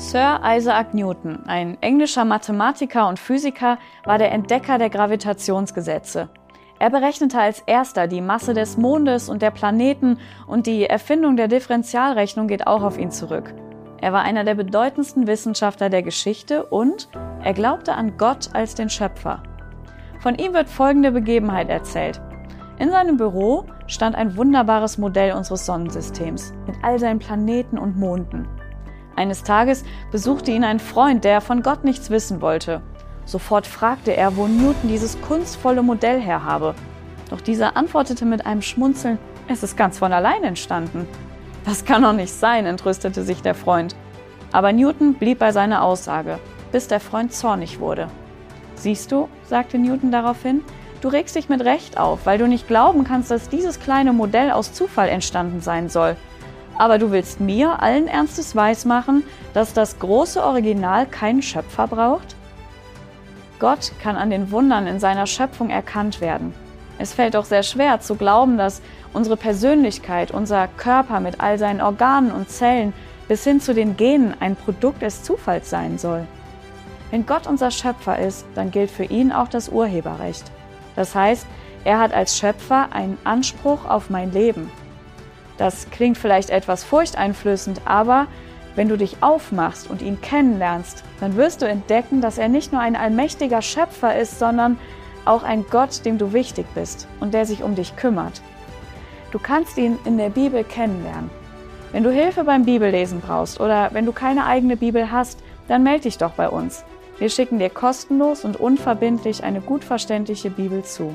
Sir Isaac Newton, ein englischer Mathematiker und Physiker, war der Entdecker der Gravitationsgesetze. Er berechnete als erster die Masse des Mondes und der Planeten und die Erfindung der Differentialrechnung geht auch auf ihn zurück. Er war einer der bedeutendsten Wissenschaftler der Geschichte und er glaubte an Gott als den Schöpfer. Von ihm wird folgende Begebenheit erzählt. In seinem Büro stand ein wunderbares Modell unseres Sonnensystems mit all seinen Planeten und Monden. Eines Tages besuchte ihn ein Freund, der von Gott nichts wissen wollte. Sofort fragte er, wo Newton dieses kunstvolle Modell her habe. Doch dieser antwortete mit einem Schmunzeln, es ist ganz von allein entstanden. Das kann doch nicht sein, entrüstete sich der Freund. Aber Newton blieb bei seiner Aussage, bis der Freund zornig wurde. Siehst du, sagte Newton daraufhin, du regst dich mit Recht auf, weil du nicht glauben kannst, dass dieses kleine Modell aus Zufall entstanden sein soll aber du willst mir allen Ernstes weismachen, dass das große Original keinen Schöpfer braucht? Gott kann an den Wundern in seiner Schöpfung erkannt werden. Es fällt doch sehr schwer zu glauben, dass unsere Persönlichkeit, unser Körper mit all seinen Organen und Zellen bis hin zu den Genen ein Produkt des Zufalls sein soll. Wenn Gott unser Schöpfer ist, dann gilt für ihn auch das Urheberrecht. Das heißt, er hat als Schöpfer einen Anspruch auf mein Leben. Das klingt vielleicht etwas furchteinflößend, aber wenn du dich aufmachst und ihn kennenlernst, dann wirst du entdecken, dass er nicht nur ein allmächtiger Schöpfer ist, sondern auch ein Gott, dem du wichtig bist und der sich um dich kümmert. Du kannst ihn in der Bibel kennenlernen. Wenn du Hilfe beim Bibellesen brauchst oder wenn du keine eigene Bibel hast, dann melde dich doch bei uns. Wir schicken dir kostenlos und unverbindlich eine gut verständliche Bibel zu.